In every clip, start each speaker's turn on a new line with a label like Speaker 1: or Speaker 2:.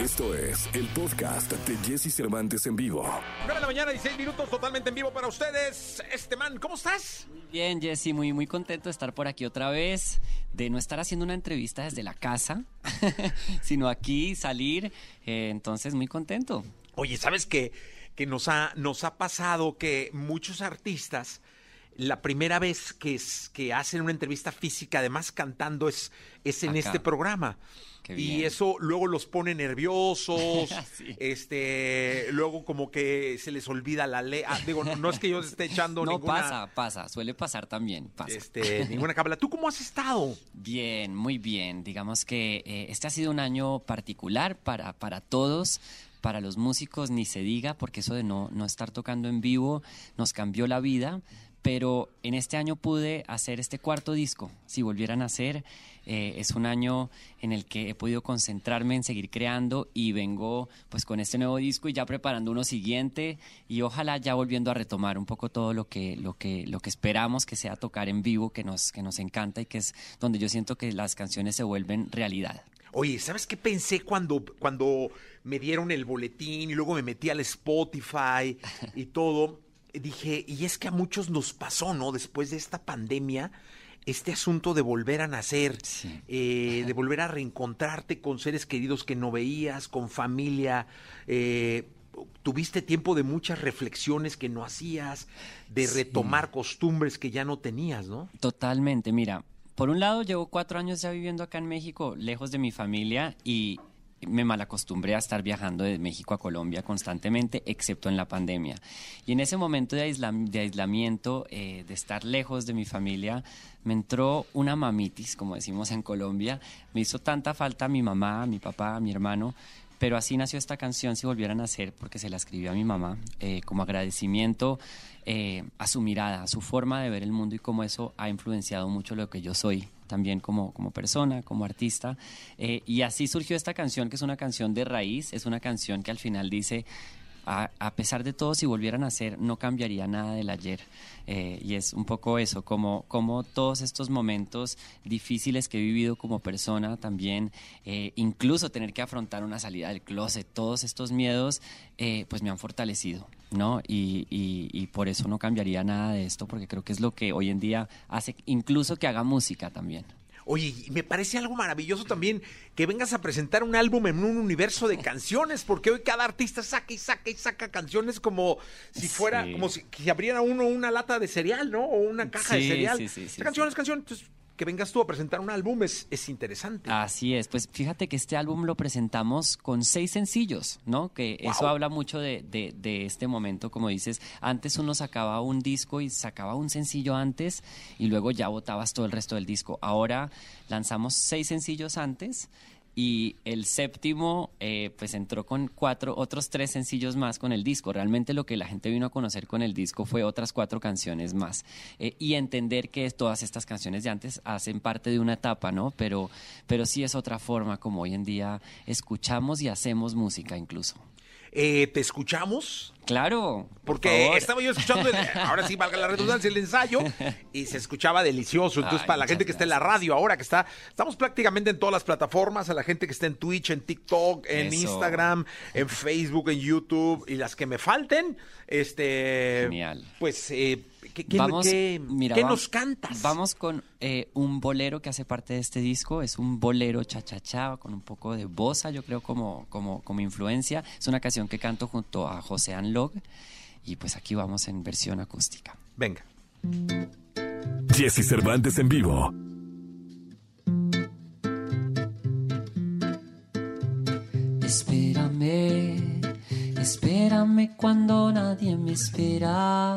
Speaker 1: Esto es el podcast de Jesse Cervantes en vivo.
Speaker 2: 9 de la mañana, 16 minutos, totalmente en vivo para ustedes. Este man, ¿cómo estás?
Speaker 3: Bien, Jesse, muy, muy contento de estar por aquí otra vez, de no estar haciendo una entrevista desde la casa, sino aquí salir. eh, entonces, muy contento.
Speaker 2: Oye, ¿sabes qué? Que nos ha, nos ha pasado que muchos artistas, la primera vez que, es- que hacen una entrevista física, además cantando, es, es en
Speaker 3: Acá.
Speaker 2: este programa. Y eso luego los pone nerviosos,
Speaker 3: Sí.
Speaker 2: este, luego como que se les olvida la ley. Ah, digo, no, no es que yo esté echando
Speaker 3: No
Speaker 2: ninguna,
Speaker 3: pasa, pasa, suele pasar también, pasa.
Speaker 2: este, ninguna cábala. ¿Tú cómo has estado?
Speaker 3: Bien, muy bien. Digamos que eh, este ha sido un año particular para, para todos. Para los músicos ni se diga, porque eso de no, no estar tocando en vivo nos cambió la vida. Pero en este año pude hacer este cuarto disco. Si volvieran a hacer, eh, es un año en el que he podido concentrarme en seguir creando y vengo pues con este nuevo disco y ya preparando uno siguiente y ojalá ya volviendo a retomar un poco todo lo que, lo que, lo que esperamos que sea tocar en vivo, que nos, que nos encanta y que es donde yo siento que las canciones se vuelven realidad.
Speaker 2: Oye, ¿sabes qué pensé cuando, cuando me dieron el boletín y luego me metí al Spotify y todo? Dije, y es que a muchos nos pasó, ¿no? Después de esta pandemia, este asunto de volver a nacer,
Speaker 3: Sí.
Speaker 2: eh, de volver a reencontrarte con seres queridos que no veías, con familia. eh, tuviste tiempo de muchas reflexiones que no hacías, de
Speaker 3: Sí.
Speaker 2: retomar costumbres que ya no tenías, ¿no?
Speaker 3: Totalmente, mira, por un lado llevo cuatro años ya viviendo acá en México, lejos de mi familia y me malacostumbré a estar viajando de México a Colombia constantemente, excepto en la pandemia. Y en ese momento de, aislam- de aislamiento, eh, de estar lejos de mi familia, me entró una mamitis, como decimos en Colombia. Me hizo tanta falta mi mamá, mi papá, mi hermano. Pero así nació esta canción, si volvieran a hacer, porque se la escribió a mi mamá, eh, como agradecimiento eh, a su mirada, a su forma de ver el mundo y cómo eso ha influenciado mucho lo que yo soy también como, como persona, como artista. Eh, y así surgió esta canción, que es una canción de raíz, es una canción que al final dice, a, pesar de todo, si volvieran a hacer, no cambiaría nada del ayer. Eh, y es un poco eso, como, como todos estos momentos difíciles que he vivido como persona también, eh, incluso tener que afrontar una salida del closet, todos estos miedos, eh, pues me han fortalecido, ¿no? Y por eso no cambiaría nada de esto, porque creo que es lo que hoy en día hace incluso que haga música también.
Speaker 2: Oye, y me parece algo maravilloso también que vengas a presentar un álbum en un universo de canciones, porque hoy cada artista saca y saca y saca canciones como si fuera,
Speaker 3: Sí.
Speaker 2: como si, que abriera uno una lata de cereal, ¿no? O una caja de cereal.
Speaker 3: sí, sí, sí,
Speaker 2: Esta canción es canción, entonces que vengas tú a presentar un álbum es, es interesante.
Speaker 3: Así es, pues fíjate que este álbum lo presentamos con seis sencillos, ¿no? Que eso habla mucho de, de- de este momento, como dices, antes uno sacaba un disco y sacaba un sencillo antes y luego ya botabas todo el resto del disco. Ahora lanzamos seis sencillos antes y el séptimo eh, pues entró con cuatro, otros tres sencillos más con el disco. Realmente lo que la gente vino a conocer con el disco fue otras cuatro canciones más. Eh, y entender que todas estas canciones de antes hacen parte de una etapa, ¿no? Pero, pero sí es otra forma como hoy en día escuchamos y hacemos música incluso.
Speaker 2: Eh, ¿Te escuchamos?
Speaker 3: Claro. por
Speaker 2: Porque estaba yo escuchando, el- ahora sí valga la redundancia, el ensayo, y se escuchaba delicioso. Entonces,
Speaker 3: Ay,
Speaker 2: para la gente que está en la radio ahora, que está, estamos prácticamente en todas las plataformas, a la gente que está en Twitch, en TikTok, en
Speaker 3: Eso.
Speaker 2: Instagram, en Facebook, en YouTube, y las que me falten, este,
Speaker 3: Genial.
Speaker 2: pues, eh, ¿qué, qué-
Speaker 3: Vamos,
Speaker 2: qué-
Speaker 3: mira,
Speaker 2: qué nos cantas?
Speaker 3: Vamos con eh, un bolero que hace parte de este disco. Es un bolero cha-cha-cha con un poco de bossa, yo creo, como, como, como influencia. Es una canción que canto junto a José Y pues aquí vamos en versión acústica.
Speaker 2: Venga.
Speaker 1: Jesse Cervantes en vivo.
Speaker 3: Espérame, espérame cuando nadie me espera.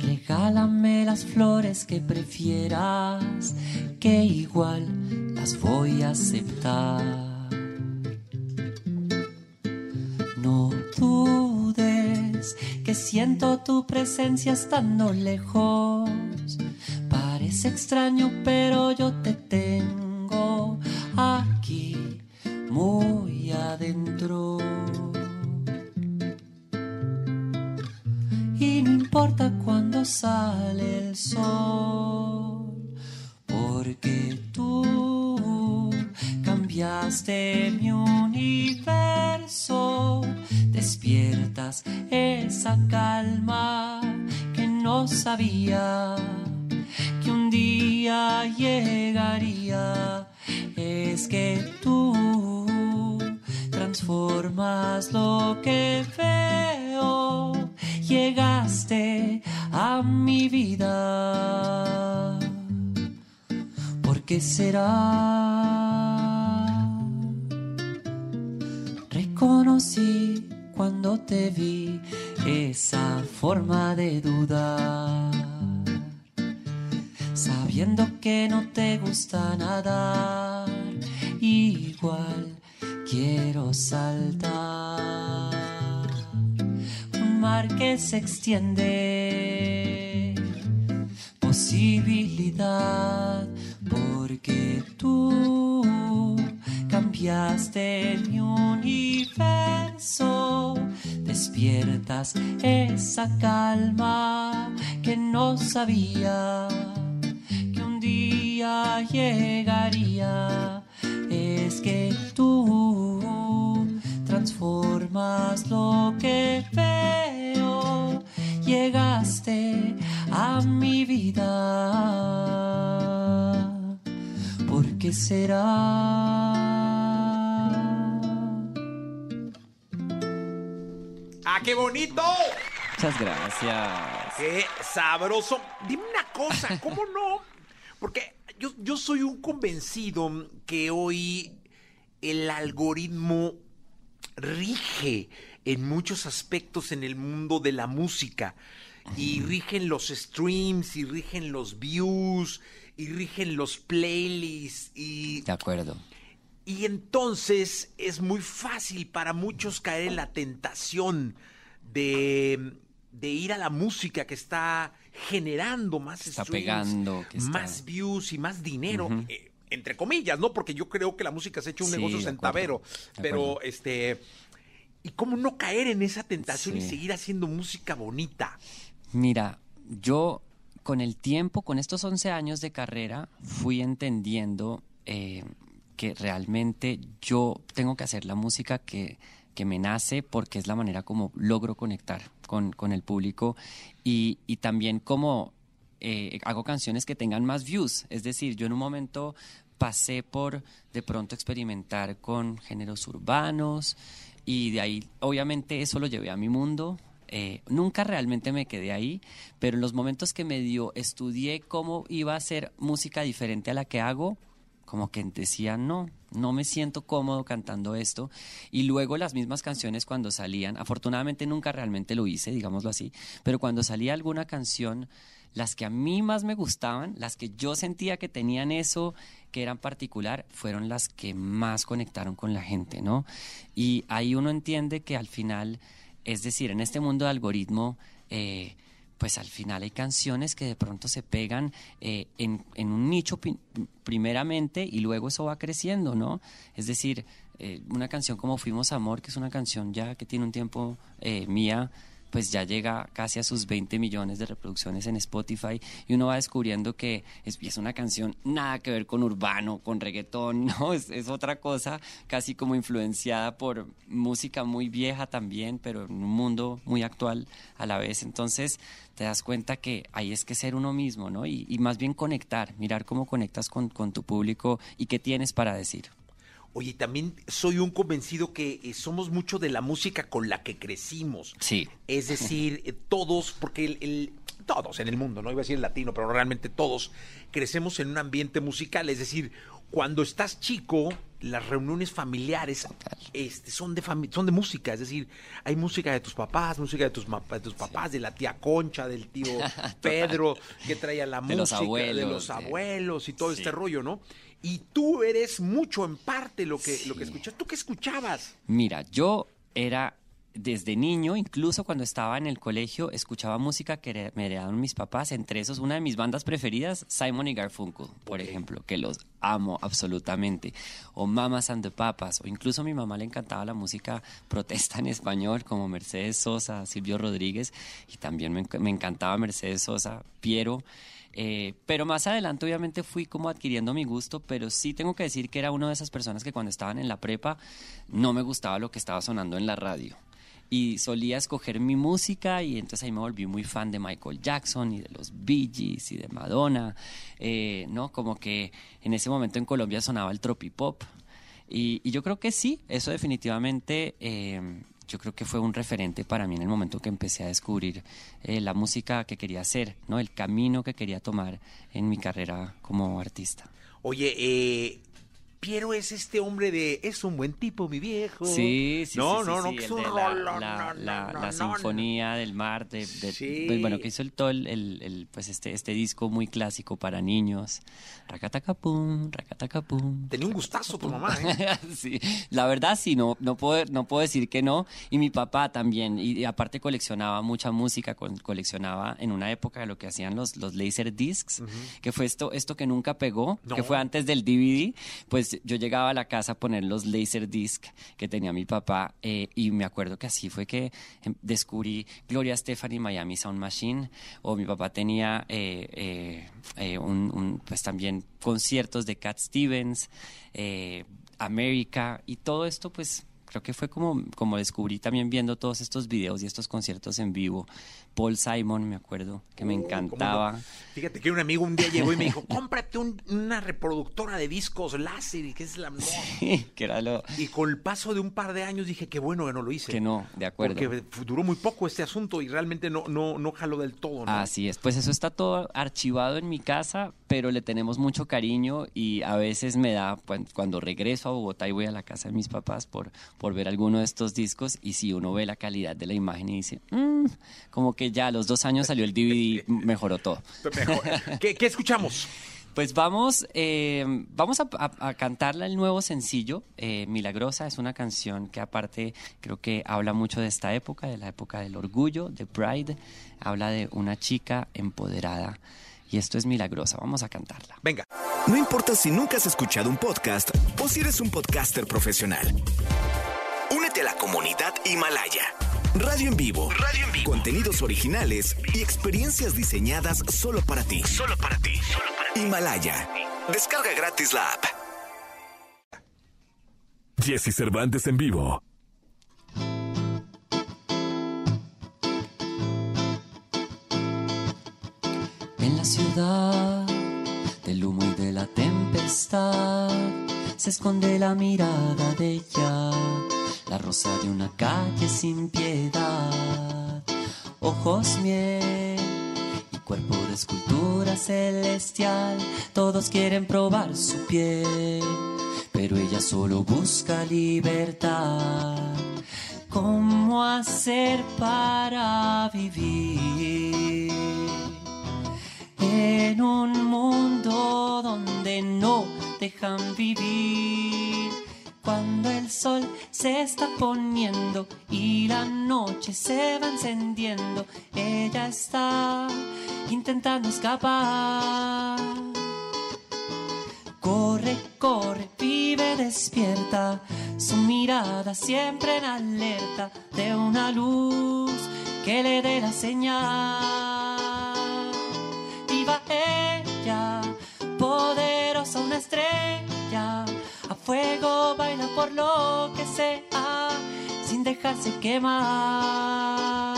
Speaker 3: Regálame las flores que prefieras, que igual las voy a aceptar. Siento tu presencia estando lejos. Parece extraño, pero yo te tengo aquí muy adentro. Y no importa cuando sale el sol, vida. ¿Por qué será? Reconocí cuando te vi esa forma de dudar, sabiendo que no te gusta nadar, igual quiero saltar. Un mar que se extiende, porque tú cambiaste mi universo. Despiertas esa calma que no sabía que un día llegaría. Es que tú transformas lo que veo. Llegaste a mi vida. ¿Por qué será?
Speaker 2: ¡Ah, qué bonito!
Speaker 3: Muchas gracias.
Speaker 2: ¡Qué sabroso! Dime una cosa, ¿cómo no? Porque yo, yo soy un convencido que hoy el algoritmo rige en muchos aspectos en el mundo de la música. Y rigen los streams, y rigen los views, y rigen los playlists, y
Speaker 3: De acuerdo.
Speaker 2: y entonces es muy fácil para muchos caer en la tentación de, de ir a la música que está generando más
Speaker 3: Está
Speaker 2: streams,
Speaker 3: pegando, que está-
Speaker 2: más views y más dinero. eh, entre comillas, ¿no? Porque yo creo que la música se ha hecho un
Speaker 3: Sí,
Speaker 2: negocio centavero. Pero, este. ¿Y cómo no caer en esa tentación y seguir haciendo música bonita?
Speaker 3: Mira, yo con el tiempo, con estos 11 años de carrera, fui entendiendo eh, que realmente yo tengo que hacer la música que, que me nace porque es la manera como logro conectar con, con el público y, y también como eh, hago canciones que tengan más views. Es decir, yo en un momento pasé por de pronto experimentar con géneros urbanos y de ahí obviamente eso lo llevé a mi mundo. Eh, nunca realmente me quedé ahí, pero en los momentos que me dio estudié cómo iba a hacer música diferente a la que hago, como que decía, no, no me siento cómodo cantando esto. Y luego las mismas canciones cuando salían, afortunadamente nunca realmente lo hice, digámoslo así, pero cuando salía alguna canción, las que a mí más me gustaban, las que yo sentía que tenían eso que eran particular, fueron las que más conectaron con la gente, ¿no? Y ahí uno entiende que al final, es decir, en este mundo de algoritmo, eh, pues al final hay canciones que de pronto se pegan eh, en, en un nicho primeramente y luego eso va creciendo, ¿no? Es decir, eh, una canción como Fuimos Amor, que es una canción ya que tiene un tiempo eh, mía, pues ya llega casi a sus 20 millones de reproducciones en Spotify y uno va descubriendo que es, una canción nada que ver con urbano, con reggaetón, no, es, es otra cosa, casi como influenciada por música muy vieja también, pero en un mundo muy actual a la vez. Entonces te das cuenta que ahí es que ser uno mismo, ¿no? Y, y más bien conectar, mirar cómo conectas con, con tu público y qué tienes para decir.
Speaker 2: Oye, también soy un convencido que eh, somos mucho de la música con la que crecimos.
Speaker 3: Sí.
Speaker 2: Es decir, eh, todos, porque el, el- todos en el mundo, no iba a decir el latino, pero realmente todos crecemos en un ambiente musical. Es decir, cuando estás chico, las reuniones familiares este, son, de fami- son de música. Es decir, hay música de tus papás, música de tus, ma- de tus papás, de la tía Concha, del tío Pedro, que traía la
Speaker 3: De los
Speaker 2: música, de los abuelos y todo
Speaker 3: Sí.
Speaker 2: este rollo, ¿no? Y tú eres mucho en parte lo que, lo que escuchas. ¿Tú qué escuchabas?
Speaker 3: Mira, yo era desde niño, incluso cuando estaba en el colegio, escuchaba música que me heredaron mis papás, entre esos una de mis bandas preferidas, Simon y Garfunkel, por ejemplo, que los amo absolutamente, o Mamas and the Papas, o incluso a mi mamá le encantaba la música protesta en español, como Mercedes Sosa, Silvio Rodríguez, y también me, me encantaba Mercedes Sosa, Piero. Eh, pero más adelante obviamente fui como adquiriendo mi gusto, pero sí tengo que decir que era una de esas personas que cuando estaban en la prepa no me gustaba lo que estaba sonando en la radio y solía escoger mi música y entonces ahí me volví muy fan de Michael Jackson y de los Bee Gees y de Madonna, eh, ¿no? Como que en ese momento en Colombia sonaba el tropipop y, y yo creo que sí, eso definitivamente eh, yo creo que fue un referente para mí en el momento que empecé a descubrir eh, la música que quería hacer, ¿no? El camino que quería tomar en mi carrera como artista.
Speaker 2: Oye, eh, Piero es este hombre de es un buen tipo, mi viejo.
Speaker 3: Sí, sí,
Speaker 2: no,
Speaker 3: sí.
Speaker 2: No,
Speaker 3: sí,
Speaker 2: no,
Speaker 3: sí,
Speaker 2: que es un
Speaker 3: de
Speaker 2: rolón,
Speaker 3: la,
Speaker 2: no,
Speaker 3: la,
Speaker 2: no,
Speaker 3: la
Speaker 2: no,
Speaker 3: sinfonía del mar, de, de-
Speaker 2: Sí.
Speaker 3: pues, bueno, que hizo el todo el, el- pues este, este disco muy clásico para niños. Racatacapum, racatacapum.
Speaker 2: Tenía un gustazo tu mamá, ¿eh?
Speaker 3: sí, la verdad sí, no, no, puedo, no puedo decir que no. Y mi papá también. Y, y aparte coleccionaba mucha música, con- coleccionaba en una época lo que hacían los, los laser discs, que fue esto, esto que nunca pegó, que fue antes del DVD. Pues yo llegaba a la casa a poner los laser disc que tenía mi papá eh, y me acuerdo que así fue que em, descubrí Gloria y Miami Sound Machine. O mi papá tenía eh, eh, pues también conciertos de Cat Stevens, América y todo esto pues creo que fue como, como descubrí también viendo todos estos videos y estos conciertos en vivo. Paul Simon, me acuerdo, que me
Speaker 2: Uh, ¿cómo
Speaker 3: encantaba.
Speaker 2: Fíjate que un amigo un día llegó y me dijo, cómprate un- una reproductora de discos láser y que es la...
Speaker 3: que era lo
Speaker 2: Y con el paso de un par de años dije, qué bueno que no lo hice.
Speaker 3: que no, de acuerdo.
Speaker 2: Porque duró muy poco este asunto y realmente no, no, no jaló del todo, ¿no?
Speaker 3: Así es, pues eso está todo archivado en mi casa, pero le tenemos mucho cariño y a veces me da, cuando regreso a Bogotá y voy a la casa de mis papás por, por ver alguno de estos discos y si uno ve la calidad de la imagen y dice, "Mm", como que ya a los dos años salió el DVD, mejoró todo.
Speaker 2: Mejor. ¿Qué, qué escuchamos?
Speaker 3: Pues vamos, eh, vamos a, a- a cantarla el nuevo sencillo. eh, Milagrosa es una canción que aparte creo que habla mucho de esta época, de la época del orgullo, de Pride. Habla de una chica empoderada. Y esto es Milagrosa. Vamos a cantarla.
Speaker 2: Venga.
Speaker 1: No importa si nunca has escuchado un podcast o si eres un podcaster profesional. Únete a la comunidad Himalaya. Radio en vivo. Radio en vivo. Contenidos originales y experiencias diseñadas solo para ti. Solo para ti. Himalaya. Descarga gratis la app. Jesse Cervantes en vivo.
Speaker 3: En la ciudad del humo y de la tempestad se esconde la mirada de ella, la rosa de una calle sin piedad, ojos miel y cuerpo de escultura celestial, todos quieren probar su piel, pero ella solo busca libertad. ¿Cómo hacer para vivir? en un mundo donde no dejan vivir. Cuando el sol se está poniendo y la noche se va encendiendo, ella está intentando escapar. Corre, corre, vive despierta, su mirada siempre en alerta de una luz que le dé la señal. Viva ella, poderosa una estrella, fuego baila por lo que sea, sin dejarse quemar.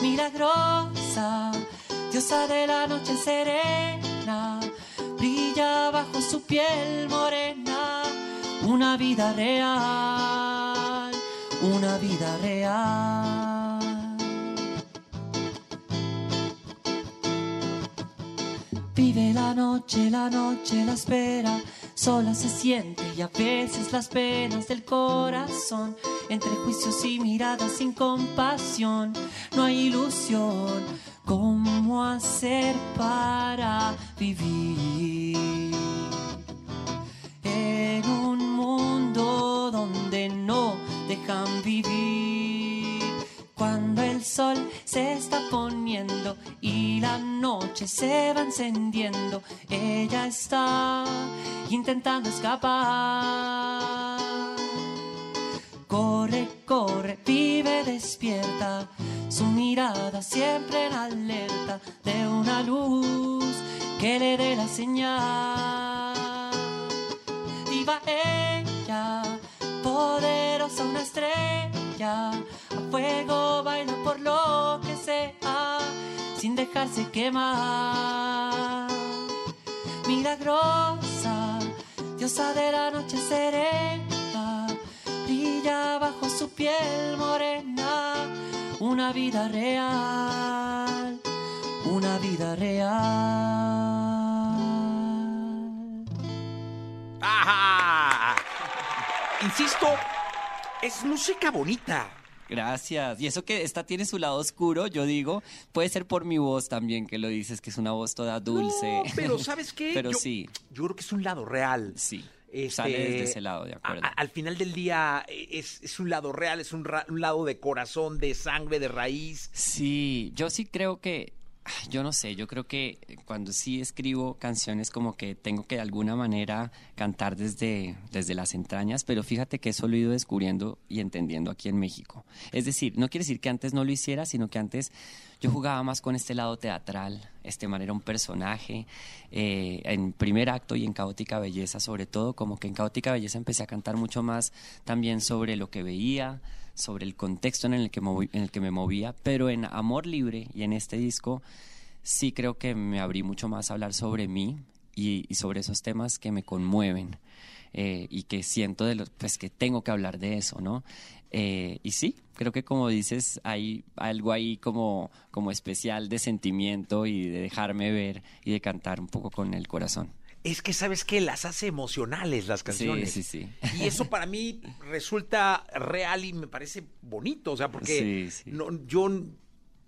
Speaker 3: Milagrosa, diosa de la noche serena, brilla bajo su piel morena, una vida real, una vida real. Vive la noche, la noche la espera, sola se siente y a veces las penas del corazón, entre juicios y miradas sin compasión, no hay ilusión, ¿cómo hacer para vivir? En un mundo donde no dejan vivir. Sol se está poniendo y la noche se va encendiendo. Ella está intentando escapar. Corre, corre, vive despierta, su mirada siempre en alerta de una luz que le dé la señal. Viva ella, poderosa una estrella, fuego baila por lo que sea, sin dejarse quemar. Milagrosa, diosa de la noche serena, brilla bajo su piel morena, una vida real, una vida real.
Speaker 2: ¡Ajá! Insisto, es música bonita.
Speaker 3: Gracias. Y eso que esta tiene su lado oscuro, yo digo, puede ser por mi voz también que lo dices, que es una voz toda dulce.
Speaker 2: No, pero ¿sabes qué?
Speaker 3: pero
Speaker 2: Yo-
Speaker 3: sí,
Speaker 2: Yo creo que es un lado real.
Speaker 3: sí.
Speaker 2: Este,
Speaker 3: Sale desde ese lado, de acuerdo.
Speaker 2: a- al final del día eh, es, es un lado real, es un, ra- un lado de corazón, de sangre, de raíz.
Speaker 3: Sí, yo sí creo que, yo no sé, yo creo que cuando sí escribo canciones como que tengo que de alguna manera cantar desde, desde las entrañas, pero fíjate que eso lo he ido descubriendo y entendiendo aquí en México. Es decir, no quiere decir que antes no lo hiciera, sino que antes yo jugaba más con este lado teatral, este man era un personaje, eh, en primer acto y en Caótica Belleza sobre todo, como que en Caótica Belleza empecé a cantar mucho más también sobre lo que veía, sobre el contexto en el que, movi- en el que me movía, pero en Amor Libre y en este disco sí creo que me abrí mucho más a hablar sobre mí y, y sobre esos temas que me conmueven eh, y que siento de los, pues que tengo que hablar de eso, ¿no? Eh, y sí, creo que como dices, hay algo ahí como, como especial de sentimiento y de dejarme ver y de cantar un poco con el corazón.
Speaker 2: Es que, ¿sabes qué? Las hace emocionales las canciones.
Speaker 3: Sí, sí, sí.
Speaker 2: Y eso para mí resulta real y me parece bonito, o sea, porque
Speaker 3: Sí, sí.
Speaker 2: No, yo,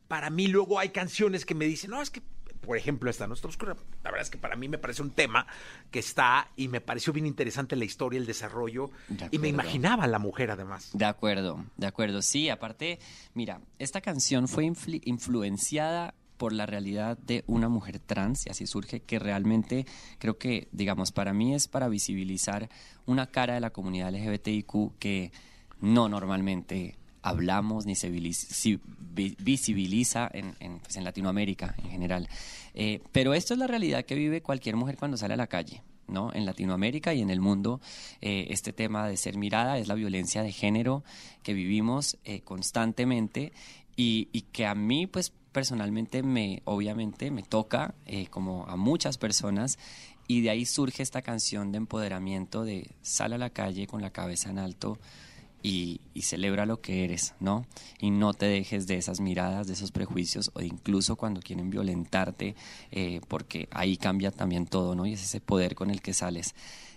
Speaker 2: para mí luego hay canciones que me dicen, no, es que, por ejemplo, esta Nuestra Oscura, la verdad es que para mí me parece un tema que está y me pareció bien interesante la historia, el desarrollo,
Speaker 3: De
Speaker 2: y me imaginaba a la mujer además.
Speaker 3: De acuerdo, de acuerdo. Sí, aparte, mira, esta canción fue influ- influenciada por la realidad de una mujer trans, y así surge, que realmente creo que, digamos, para mí es para visibilizar una cara de la comunidad LGBTIQ que no normalmente hablamos ni se visibiliza en, en, pues, en Latinoamérica en general. Eh, pero esto es la realidad que vive cualquier mujer cuando sale a la calle. ¿no? En Latinoamérica y en el mundo, eh, este tema de ser mirada es la violencia de género que vivimos eh, constantemente y, y que a mí, pues personalmente, me, obviamente, me toca, eh, como a muchas personas, y de ahí surge esta canción de empoderamiento de sal a la calle con la cabeza en alto y, y celebra lo que eres, ¿no? Y no te dejes de esas miradas, de esos prejuicios, o incluso cuando quieren violentarte, eh, porque ahí cambia también todo, ¿no? Y es ese poder con el que sales.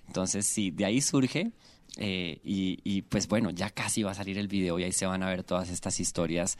Speaker 3: Entonces, sí, de ahí surge, eh, y, y, pues bueno, ya casi va a salir el video y ahí se van a ver todas estas historias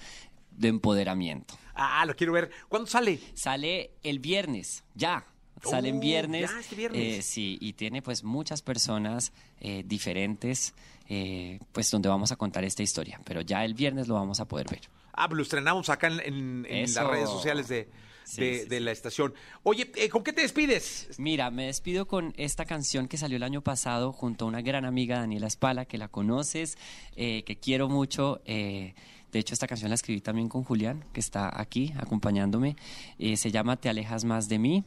Speaker 3: de empoderamiento.
Speaker 2: Ah, lo quiero ver. ¿Cuándo sale?
Speaker 3: Sale el viernes, ya. Sale en
Speaker 2: Oh,
Speaker 3: viernes.
Speaker 2: ya, este viernes.
Speaker 3: Eh, sí, y tiene pues muchas personas eh, diferentes, eh, pues donde vamos a contar esta historia. Pero ya el viernes lo vamos a poder ver.
Speaker 2: Ah, pues lo estrenamos acá en, en- en las redes sociales de,
Speaker 3: Sí,
Speaker 2: de-
Speaker 3: sí,
Speaker 2: de
Speaker 3: sí.
Speaker 2: la estación. Oye, ¿con qué te despides?
Speaker 3: Mira, me despido con esta canción que salió el año pasado junto a una gran amiga, Daniela Espala, que la conoces, eh, que quiero mucho. eh, de hecho, esta canción la escribí también con Julián, que está aquí acompañándome. Eh, se llama Te alejas más de mí.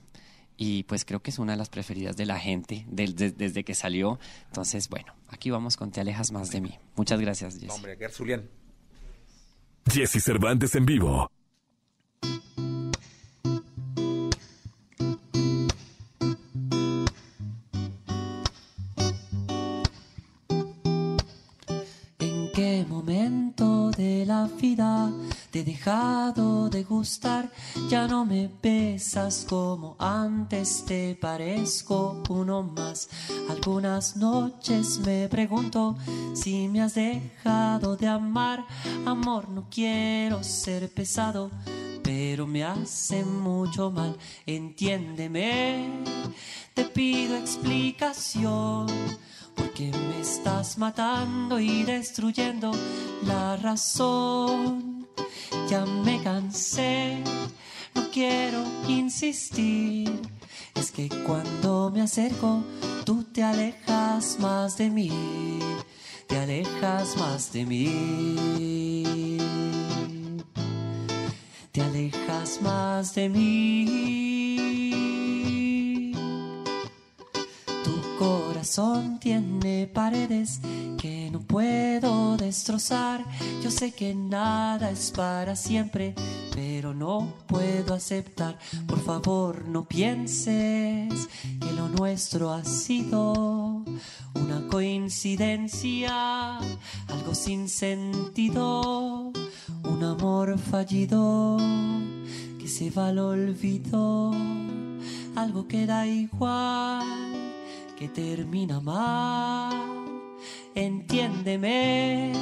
Speaker 3: Y pues creo que es una de las preferidas de la gente del- de- desde que salió. Entonces, bueno, aquí vamos con Te alejas más de mí. Muchas gracias, Jessy.
Speaker 2: Hombre.
Speaker 1: Jesse Cervantes en vivo.
Speaker 3: Dejado de gustar? Ya no me besas como antes, te parezco uno más. Algunas noches me pregunto si me has dejado de amar. Amor, no quiero ser pesado, pero me hace mucho mal. Entiéndeme, te pido explicación.
Speaker 4: Porque me estás matando y destruyendo la razón. Ya me cansé, no quiero insistir. Es que cuando me acerco, tú te alejas más de mí, te alejas más de mí te alejas más de mí. Corazón tiene paredes que no puedo destrozar. Yo sé que nada es para siempre, pero no puedo aceptar. Por favor, no pienses que lo nuestro ha sido una coincidencia, algo sin sentido un amor fallido que se va al olvido, algo que da igual, que termina mal. Entiéndeme,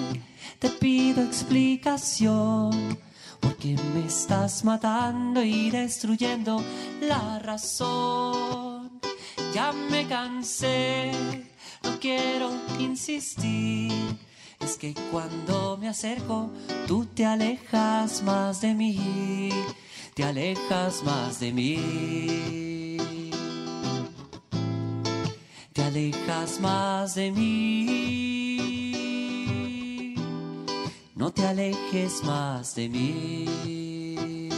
Speaker 4: te pido explicación, porque me estás matando y destruyendo la razón. Ya me cansé, no quiero insistir es que cuando me acerco, tú te alejas más de mí, te alejas más de mí. Alejas más de mí. No te alejes más de mí.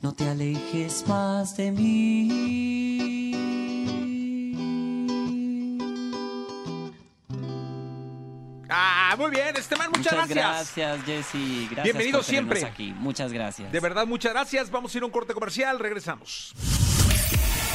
Speaker 4: No te alejes más de mí.
Speaker 2: Ah, muy bien, Esteban, muchas,
Speaker 4: Muchas
Speaker 2: gracias.
Speaker 4: gracias, Jessy. Gracias
Speaker 2: Bienvenido
Speaker 4: por
Speaker 2: siempre.
Speaker 4: aquí. Muchas gracias.
Speaker 2: De verdad, muchas gracias. Vamos a ir a un corte comercial, regresamos.